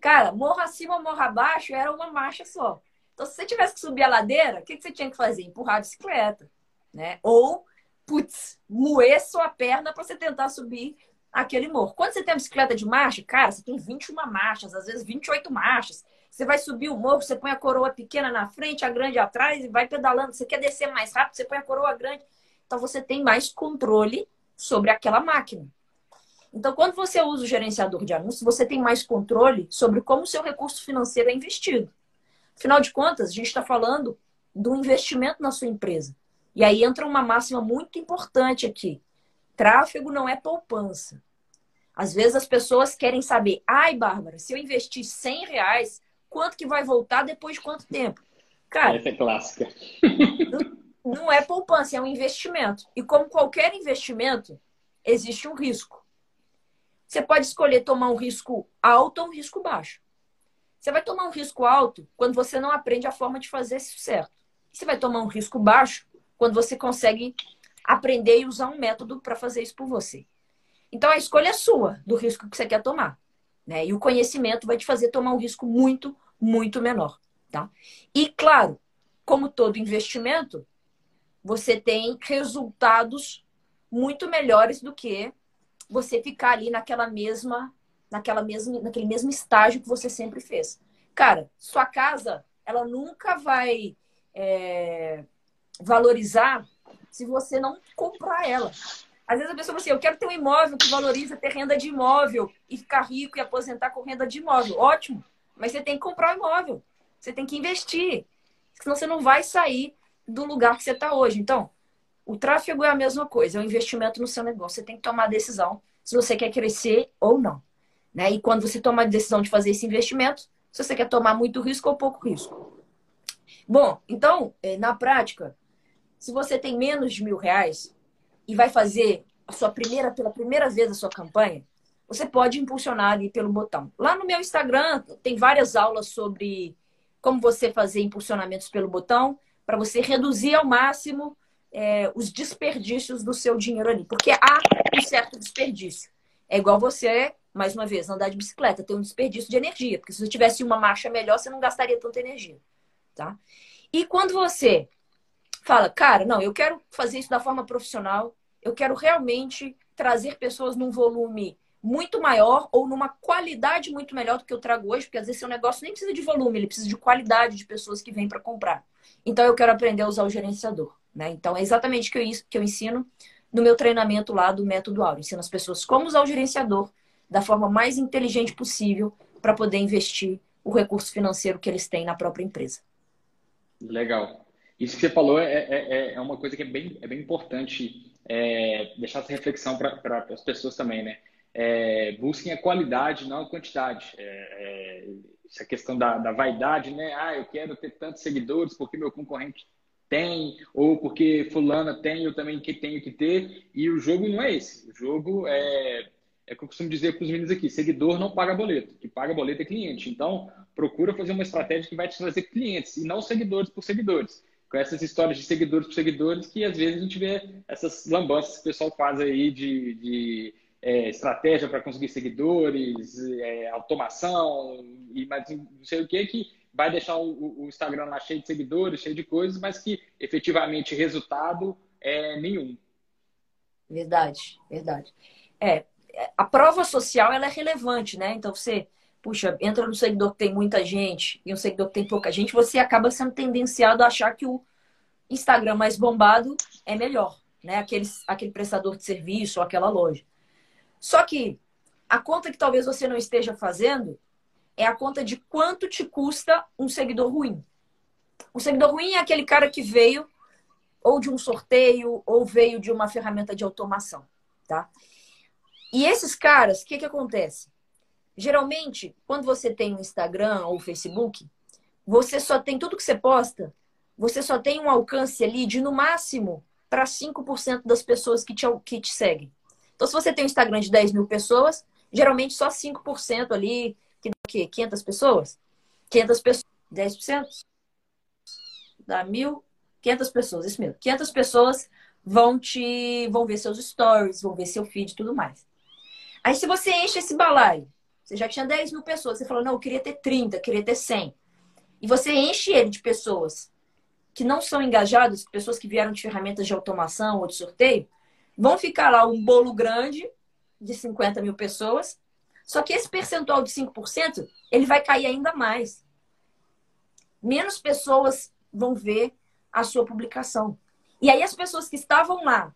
Cara, morra acima, morra abaixo, era uma marcha só. Então, se você tivesse que subir a ladeira, o que, que você tinha que fazer? Empurrar a bicicleta, né? Ou putz, moer sua perna para você tentar subir aquele morro. Quando você tem uma bicicleta de marcha, cara, você tem 21 marchas, às vezes 28 marchas. Você vai subir o morro, você põe a coroa pequena na frente, a grande atrás e vai pedalando. Você quer descer mais rápido, você põe a coroa grande. Então você tem mais controle sobre aquela máquina. Então, quando você usa o gerenciador de anúncios, você tem mais controle sobre como o seu recurso financeiro é investido. Afinal de contas, a gente está falando do investimento na sua empresa. E aí entra uma máxima muito importante aqui. Tráfego não é poupança. Às vezes as pessoas querem saber, ai, Bárbara, se eu investir 100 reais, quanto que vai voltar depois de quanto tempo? Cara, essa é clássica. Não, não é poupança, é um investimento. E como qualquer investimento, existe um risco. Você pode escolher tomar um risco alto ou um risco baixo. Você vai tomar um risco alto quando você não aprende a forma de fazer isso certo. Você vai tomar um risco baixo quando você consegue aprender e usar um método para fazer isso por você. Então a escolha é sua do risco que você quer tomar. Né? E o conhecimento vai te fazer tomar um risco muito, muito menor. Tá? E, claro, como todo investimento, você tem resultados muito melhores do que você ficar ali naquela mesma, naquela mesma, naquele mesmo estágio que você sempre fez. Cara, sua casa, ela nunca vai é, valorizar se você não comprar ela. Às vezes a pessoa fala assim, eu quero ter um imóvel que valoriza, ter renda de imóvel e ficar rico e aposentar com renda de imóvel. Ótimo, mas você tem que comprar um imóvel. Você tem que investir. Senão você não vai sair do lugar que você está hoje. Então, o tráfego é a mesma coisa, é um investimento no seu negócio. Você tem que tomar a decisão se você quer crescer ou não. Né? E quando você toma a decisão de fazer esse investimento, se você quer tomar muito risco ou pouco risco. Bom, então, é, na prática, se você tem menos de mil reais e vai fazer a sua primeira, pela primeira vez a sua campanha, você pode impulsionar ali pelo botão. Lá no meu Instagram tem várias aulas sobre como você fazer impulsionamentos pelo botão para você reduzir ao máximo é, os desperdícios do seu dinheiro ali. Porque há um certo desperdício. É igual você, mais uma vez, andar de bicicleta, tem um desperdício de energia. Porque se você tivesse uma marcha melhor, você não gastaria tanta energia. Tá? E quando você fala, cara, não, eu quero fazer isso da forma profissional, eu quero realmente trazer pessoas num volume muito maior ou numa qualidade muito melhor do que eu trago hoje, porque às vezes seu negócio nem precisa de volume, ele precisa de qualidade de pessoas que vêm para comprar. Então eu quero aprender a usar o gerenciador. Né? Então é exatamente que eu, que eu ensino no meu treinamento lá do Método Auro. Ensino as pessoas como usar o gerenciador da forma mais inteligente possível para poder investir o recurso financeiro que eles têm na própria empresa. Legal. Isso que você falou é, é, é, é uma coisa que é bem, é bem importante é, deixar essa reflexão para as pessoas também, né? é, busquem a qualidade, não a quantidade. É, essa questão da, da, vaidade, né? Ah, eu quero ter tantos seguidores porque meu concorrente tem, ou porque fulana tem, eu também que tenho que ter. E o jogo não é esse. O jogo é, é o que eu costumo dizer para os meninos aqui: seguidor não paga boleto, que paga boleto é cliente. Então, procura fazer uma estratégia que vai te trazer clientes e não seguidores por seguidores. Com essas histórias de seguidores por seguidores, que às vezes a gente vê essas lambanças que o pessoal faz aí de, de é, estratégia para conseguir seguidores, é, automação e mais não sei o que, que vai deixar o, o, Instagram lá cheio de seguidores, cheio de coisas, mas que efetivamente resultado é nenhum. Verdade, verdade. É, a prova social ela é relevante, né? Então você, puxa, entra no seguidor que tem muita gente e um seguidor que tem pouca gente, você acaba sendo tendenciado a achar que o Instagram mais bombado é melhor, né? Aquele, aquele prestador de serviço ou aquela loja. Só que a conta que talvez você não esteja fazendo é a conta de quanto te custa um seguidor ruim. Um seguidor ruim é aquele cara que veio ou de um sorteio ou veio de uma ferramenta de automação, tá? E esses caras, o que que acontece? Geralmente, quando você tem um Instagram ou Facebook, você só tem tudo que você posta, você só tem um alcance ali de no máximo para 5% das pessoas que te, que te seguem. Então, se você tem um Instagram de 10 mil pessoas, geralmente só 5% ali, que dá o quê? 500 pessoas? 500 pessoas, 10%? Dá mil, 500 pessoas, isso mesmo. 500 pessoas vão te vão ver seus stories, vão ver seu feed e tudo mais. Aí, se você enche esse balaio, você já tinha 10 mil pessoas, você falou, não, eu queria ter 30, queria ter 100. E você enche ele de pessoas que não são engajadas, pessoas que vieram de ferramentas de automação ou de sorteio, Vão ficar lá um bolo grande de 50 mil pessoas, só que esse percentual de 5%, ele vai cair ainda mais. Menos pessoas vão ver a sua publicação. E aí as pessoas que estavam lá,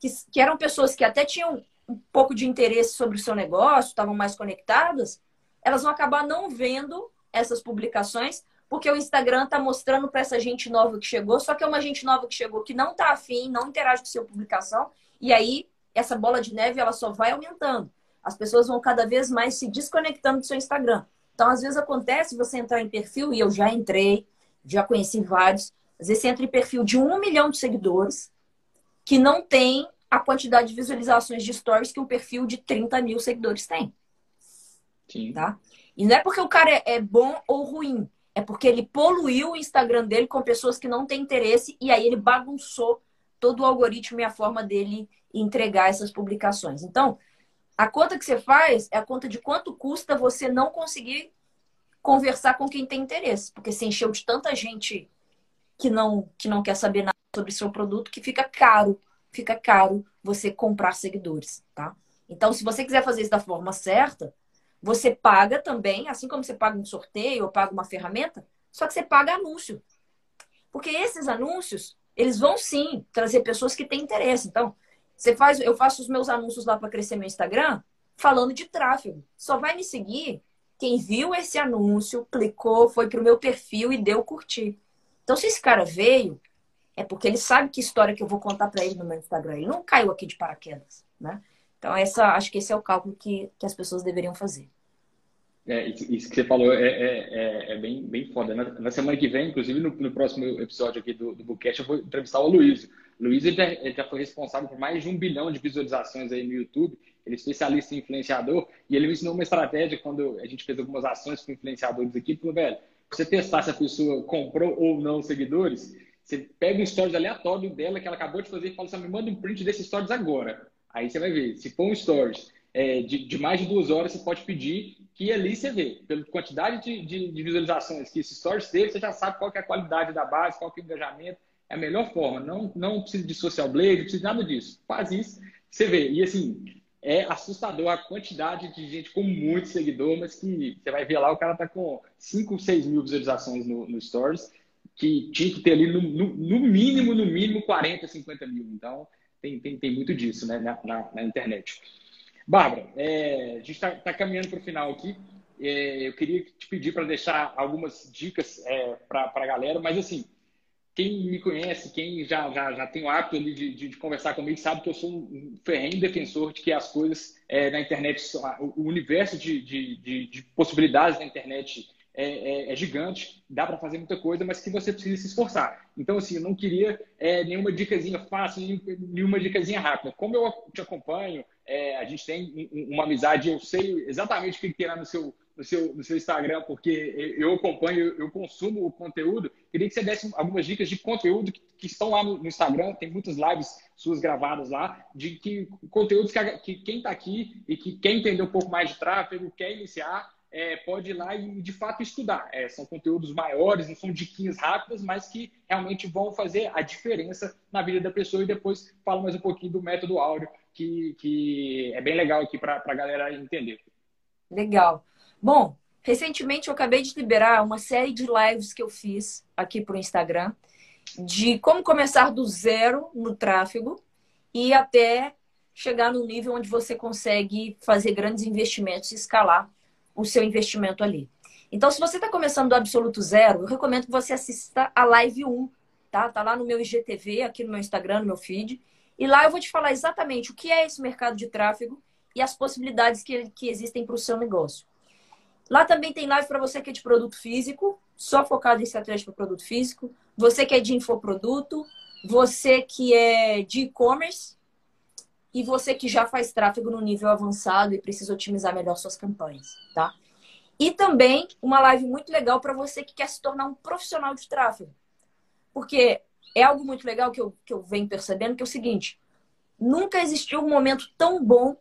que, que eram pessoas que até tinham um pouco de interesse sobre o seu negócio, estavam mais conectadas, elas vão acabar não vendo essas publicações, porque o Instagram está mostrando para essa gente nova que chegou, só que é uma gente nova que chegou que não está afim, não interage com sua publicação, e aí, essa bola de neve, ela só vai aumentando. As pessoas vão cada vez mais se desconectando do seu Instagram. Então, às vezes acontece você entrar em perfil, e eu já entrei, já conheci vários. Às vezes você entra em perfil de um milhão de seguidores, que não tem a quantidade de visualizações de stories que um perfil de 30 mil seguidores tem. Sim. Tá? E não é porque o cara é, bom ou ruim, é porque ele poluiu o Instagram dele com pessoas que não têm interesse e aí ele bagunçou todo o algoritmo e a forma dele entregar essas publicações. Então, A conta que você faz é a conta de quanto custa você não conseguir conversar com quem tem interesse, porque você encheu de tanta gente que não que não quer saber nada sobre seu produto que fica caro, fica caro você comprar seguidores, tá? Então, se você quiser fazer isso da forma certa, você paga também, assim como você paga um sorteio ou paga uma ferramenta, só que você paga anúncio. Porque esses anúncios, eles vão sim trazer pessoas que têm interesse. Então, você faz, eu faço os meus anúncios lá para crescer meu Instagram, falando de tráfego. Só vai me seguir quem viu esse anúncio, clicou, foi pro meu perfil e deu curtir. Então, se esse cara veio, é porque ele sabe que história que eu vou contar para ele no meu Instagram. Ele não caiu aqui de paraquedas, né? Então, essa, acho que esse é o cálculo que, que as pessoas deveriam fazer. É, isso que você falou é, é, é, é bem, bem foda. Na, na, semana que vem, inclusive no, no, próximo episódio aqui do, do Bookcast, eu vou entrevistar o Luiz. O Luiz ele já, ele já, foi responsável por mais de um bilhão de visualizações aí no YouTube. Ele é especialista em influenciador e ele me ensinou uma estratégia quando a gente fez algumas ações com influenciadores aqui. Ele falou, velho, você testar se a pessoa comprou ou não seguidores, você pega um stories aleatório dela que ela acabou de fazer e fala assim, me manda um print desses stories agora. Aí você vai ver, se for um stories é, de, de, mais de duas horas, você pode pedir que ali você vê, pela quantidade de, de, de visualizações que esse stories teve, você já sabe qual é a qualidade da base, qual é o engajamento. É a melhor forma. Não, não precisa de social blade, não precisa de nada disso. Faz isso, você vê. E assim, é assustador a quantidade de gente com muito seguidor, mas que você vai ver lá, o cara tá com 5, 6 mil visualizações no, no Stories, que tinha que ter ali no, no, no, mínimo, no mínimo 40, 50 mil. Então, tem, tem, tem muito disso né, na, na, na internet. Bárbara, é, a gente está tá caminhando para o final aqui. É, eu queria te pedir para deixar algumas dicas é, para a galera, mas assim, quem me conhece, quem já, já, já tem o hábito de, de, de, conversar comigo, sabe que eu sou um ferrenho defensor de que as coisas é, na internet, o universo de, de, de possibilidades da internet é, é, é, gigante, dá para fazer muita coisa, mas que você precisa se esforçar. Então, assim, eu não queria é, nenhuma dicasinha fácil, nenhuma dicasinha rápida. Como eu te acompanho, é, a gente tem uma amizade, eu sei exatamente o que tem no seu, no seu, no seu Instagram, porque eu acompanho, eu consumo o conteúdo. Queria que você desse algumas dicas de conteúdo que, que estão lá no, no, Instagram, tem muitas lives suas gravadas lá, de que conteúdos que, que quem está aqui e que quer entender um pouco mais de tráfego, quer iniciar, é, pode ir lá e de fato estudar. É, são conteúdos maiores, não são diquinhas rápidas, mas que realmente vão fazer a diferença na vida da pessoa. E depois falo mais um pouquinho do método áudio, que, que é bem legal aqui para a galera entender. Legal. Bom, recentemente eu acabei de liberar uma série de lives que eu fiz aqui para o Instagram de como começar do zero no tráfego e até chegar no nível onde você consegue fazer grandes investimentos e escalar o seu investimento ali. Então, se você está começando do absoluto zero, eu recomendo que você assista a live 1, tá? Tá lá no meu IGTV, aqui no meu Instagram, no meu feed. E lá eu vou te falar exatamente o que é esse mercado de tráfego e as possibilidades que, que existem para o seu negócio. Lá também tem live para você que é de produto físico, só focado em estratégia para produto físico. Você que é de infoproduto, você que é de e-commerce e você que já faz tráfego no nível avançado e precisa otimizar melhor suas campanhas, tá? E também uma live muito legal para você que quer se tornar um profissional de tráfego. Porque é algo muito legal que eu, que eu venho percebendo, que é o seguinte, nunca existiu um momento tão bom,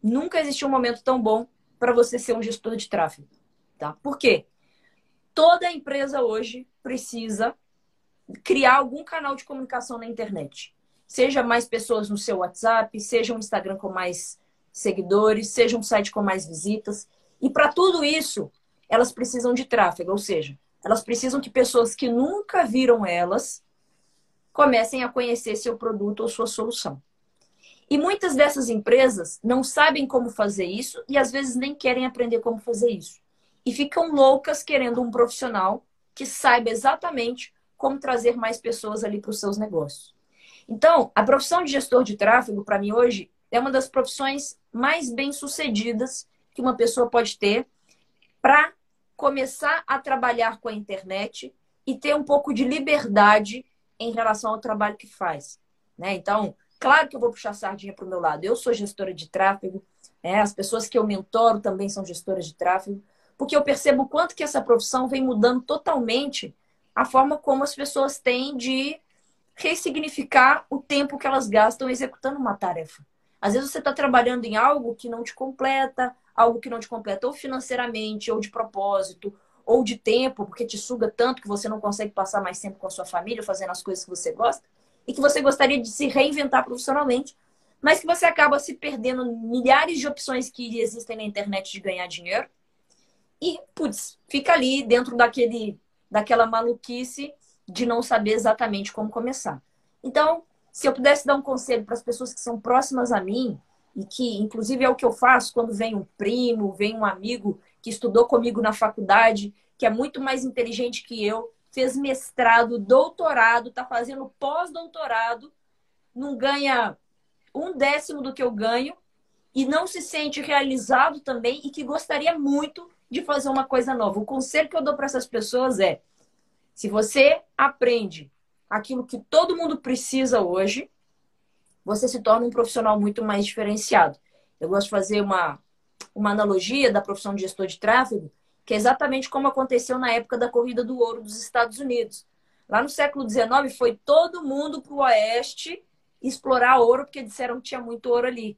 nunca existiu um momento tão bom para você ser um gestor de tráfego, tá? Por quê? Toda empresa hoje precisa criar algum canal de comunicação na internet seja mais pessoas no seu WhatsApp, seja um Instagram com mais seguidores, seja um site com mais visitas. E para tudo isso, elas precisam de tráfego, ou seja, elas precisam que pessoas que nunca viram elas comecem a conhecer seu produto ou sua solução. E muitas dessas empresas não sabem como fazer isso e às vezes nem querem aprender como fazer isso. E ficam loucas querendo um profissional que saiba exatamente como trazer mais pessoas ali para os seus negócios. Então, a profissão de gestor de tráfego, para mim hoje, é uma das profissões mais bem-sucedidas que uma pessoa pode ter para começar a trabalhar com a internet e ter um pouco de liberdade em relação ao trabalho que faz. Né? Então, claro que eu vou puxar a sardinha para o meu lado. Eu sou gestora de tráfego, né? as pessoas que eu mentoro também são gestoras de tráfego, porque eu percebo o quanto que essa profissão vem mudando totalmente a forma como as pessoas têm de ressignificar o tempo que elas gastam executando uma tarefa. Às vezes você está trabalhando em algo que não te completa, algo que não te completa ou financeiramente, ou de propósito, ou de tempo, porque te suga tanto que você não consegue passar mais tempo com a sua família, fazendo as coisas que você gosta, e que você gostaria de se reinventar profissionalmente, mas que você acaba se perdendo milhares de opções que existem na internet de ganhar dinheiro. E, putz, fica ali dentro daquele, daquela maluquice de não saber exatamente como começar. Então, se eu pudesse dar um conselho para as pessoas que são próximas a mim, e que, inclusive, é o que eu faço quando vem um primo, vem um amigo que estudou comigo na faculdade, que é muito mais inteligente que eu, fez mestrado, doutorado, está fazendo pós-doutorado, não ganha um décimo do que eu ganho e não se sente realizado também e que gostaria muito de fazer uma coisa nova. O conselho que eu dou para essas pessoas é: se você aprende aquilo que todo mundo precisa hoje, você se torna um profissional muito mais diferenciado. Eu gosto de fazer uma, uma analogia da profissão de gestor de tráfego, que é exatamente como aconteceu na época da corrida do ouro dos Estados Unidos. Lá no século XIX foi todo mundo para o oeste explorar ouro, porque disseram que tinha muito ouro ali.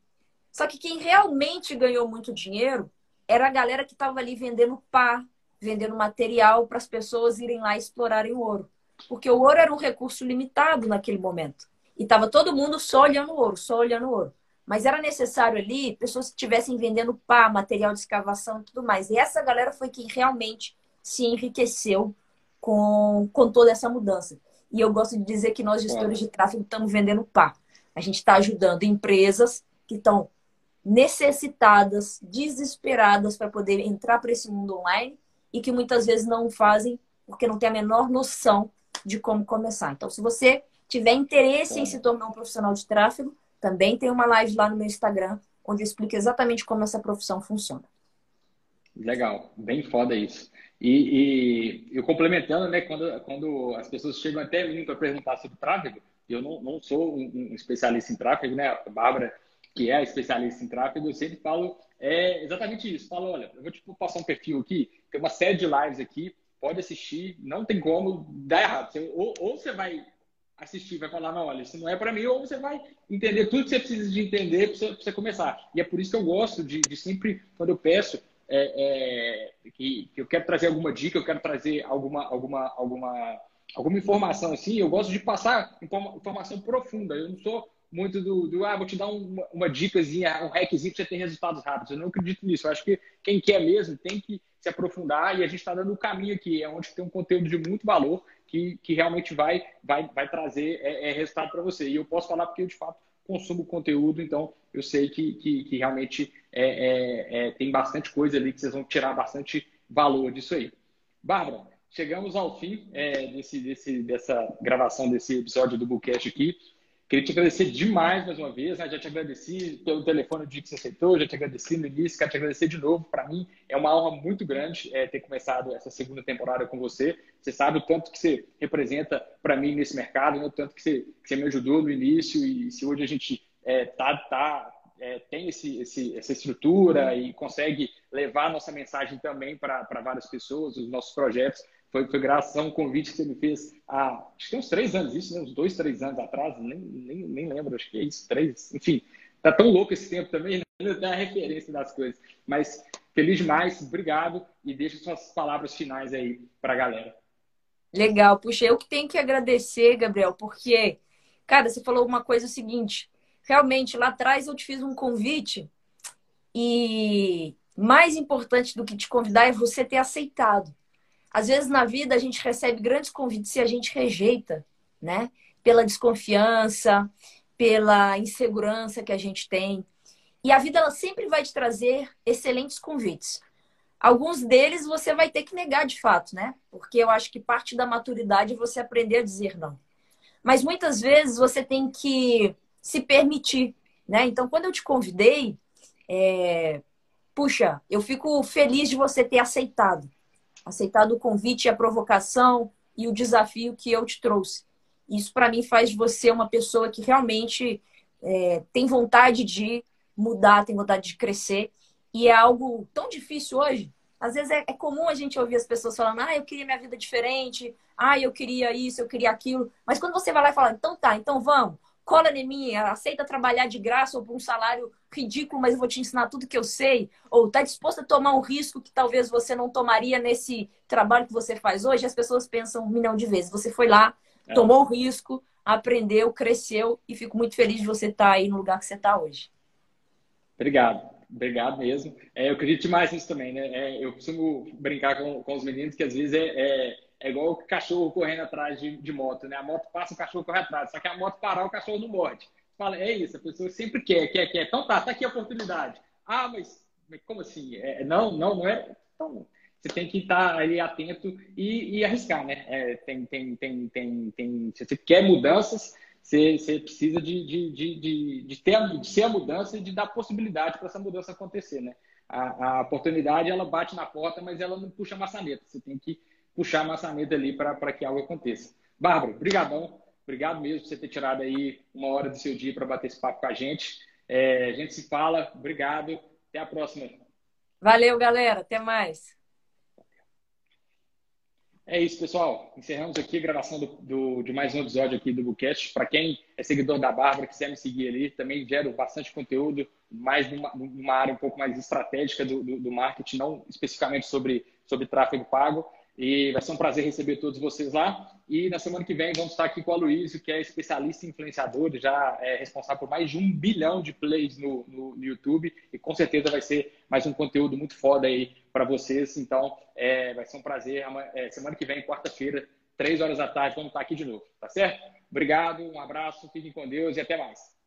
Só que quem realmente ganhou muito dinheiro era a galera que estava ali vendendo pá, vendendo material para as pessoas irem lá explorarem o ouro. Porque o ouro era um recurso limitado naquele momento. E estava todo mundo só olhando o ouro, só olhando o ouro. Mas era necessário ali pessoas que estivessem vendendo pá, material de escavação e tudo mais. E essa galera foi quem realmente se enriqueceu com, com toda essa mudança. E eu gosto de dizer que nós, gestores de tráfego, estamos vendendo pá. A gente está ajudando empresas que estão necessitadas, desesperadas para poder entrar para esse mundo online e que muitas vezes não fazem porque não tem a menor noção de como começar. Então, se você tiver interesse em se tornar um profissional de tráfego, também tem uma live lá no meu Instagram onde eu explico exatamente como essa profissão funciona. Legal, bem foda isso. E, e eu complementando, né, quando, quando as pessoas chegam até mim para perguntar sobre tráfego, eu não, não sou um, um, especialista em tráfego, né? A Bárbara, que é especialista em tráfego, eu sempre falo é exatamente isso. Falo, olha, eu vou te passar um perfil aqui, tem uma série de lives aqui, pode assistir, não tem como dar errado. Você, ou, ou você vai assistir, vai falar, não, olha, isso não é para mim, ou você vai entender tudo que você precisa de entender para você, você, começar. E é por isso que eu gosto de, de sempre, quando eu peço, é, é, que, que, eu quero trazer alguma dica, eu quero trazer alguma, alguma, alguma, alguma informação assim, eu gosto de passar informação profunda. Eu não sou muito do, do ah, vou te dar uma, uma dicasinha, um hackzinho para você ter resultados rápidos. Eu não acredito nisso. Eu acho que quem quer mesmo tem que se aprofundar e a gente está dando o caminho aqui, é onde tem um conteúdo de muito valor que, que realmente vai, vai, vai trazer é, é resultado para você. E eu posso falar porque eu, de fato, consumo conteúdo, então eu sei que, que, que realmente é, é, é, tem bastante coisa ali que vocês vão tirar bastante valor disso aí. Bárbara, chegamos ao fim é, desse, desse, dessa gravação desse episódio do Bookcast aqui. Queria te agradecer demais mais uma vez, né? já te agradeci pelo telefone de que você aceitou, já te agradeci no início, quero te agradecer de novo. Para mim é uma honra muito grande é, ter começado essa segunda temporada com você. Você sabe o tanto que você representa para mim nesse mercado, né? o tanto que você, que você, me ajudou no início e se hoje a gente é, tá, tá, é, tem esse, esse, essa estrutura e consegue levar nossa mensagem também para várias pessoas, os nossos projetos. Foi, foi graças a um convite que você me fez há, acho que uns três anos, isso, né? Uns dois, três anos atrás, nem, nem, nem lembro, acho que é isso, três. Enfim, tá tão louco esse tempo também, né? dá a referência das coisas. Mas feliz demais, obrigado e deixa suas palavras finais aí para a galera. Legal, puxa, eu que tenho que agradecer, Gabriel, porque, cara, você falou uma coisa seguinte, realmente lá atrás eu te fiz um convite e mais importante do que te convidar é você ter aceitado. Às vezes na vida a gente recebe grandes convites e a gente rejeita, né? Pela desconfiança, pela insegurança que a gente tem. E a vida ela sempre vai te trazer excelentes convites. Alguns deles você vai ter que negar de fato, né? Porque eu acho que parte da maturidade é você aprender a dizer não. Mas muitas vezes você tem que se permitir, né? Então, quando eu te convidei, é... puxa, eu fico feliz de você ter aceitado aceitado o convite, a provocação e o desafio que eu te trouxe. Isso, para mim, faz de você uma pessoa que realmente é, tem vontade de mudar, tem vontade de crescer. E é algo tão difícil hoje. Às vezes é, é comum a gente ouvir as pessoas falando: ah, eu queria minha vida diferente, ah, eu queria isso, eu queria aquilo. Mas quando você vai lá e fala: então tá, então vamos, cola em mim, aceita trabalhar de graça ou por um salário ridículo, mas eu vou te ensinar tudo que eu sei, ou está disposto a tomar um risco que talvez você não tomaria nesse trabalho que você faz hoje, as pessoas pensam um milhão de vezes. Você foi lá, é. tomou o risco, aprendeu, cresceu e fico muito feliz de você estar tá aí no lugar que você está hoje. Obrigado, obrigado mesmo. É, eu acredito mais nisso também, né? É, eu costumo brincar com, com os meninos que às vezes é, é, é igual o cachorro correndo atrás de, de, moto, né? A moto passa, o cachorro corre atrás. Só que a moto parar, o cachorro não morde. Fala, é isso, a pessoa sempre quer, quer, quer. Então tá, tá aqui a oportunidade. Ah, mas, como assim? É, não, não, não é. Então, você tem que estar ali atento e, e arriscar, né? É, tem, tem, tem, tem, tem, se você quer mudanças, você, você precisa de, de, de, de, ter, de ser a mudança e de dar possibilidade para essa mudança acontecer, né? A, a, oportunidade, ela bate na porta, mas ela não puxa a maçaneta. Você tem que puxar a maçaneta ali para que algo aconteça. Bárbara, brigadão. Obrigado mesmo por você ter tirado aí uma hora do seu dia para bater esse papo com a gente. É, a gente se fala. Obrigado. Até a próxima. Valeu, galera. Até mais. É isso, pessoal. Encerramos aqui a gravação do, do de mais um episódio aqui do Bookcast. Para quem é seguidor da Bárbara, quiser me seguir ali, também gero bastante conteúdo, mais numa, numa área um pouco mais estratégica do, do, do marketing, não especificamente sobre, sobre tráfego pago. E vai ser um prazer receber todos vocês lá. E na semana que vem vamos estar aqui com o Aloysio, que é especialista em influenciador, já é responsável por mais de um bilhão de plays no, no, no YouTube. E com certeza vai ser mais um conteúdo muito foda aí para vocês. Então, é, vai ser um prazer. É, semana que vem, quarta-feira, três horas da tarde, vamos estar aqui de novo. Tá certo? Obrigado, um abraço, fiquem com Deus e até mais.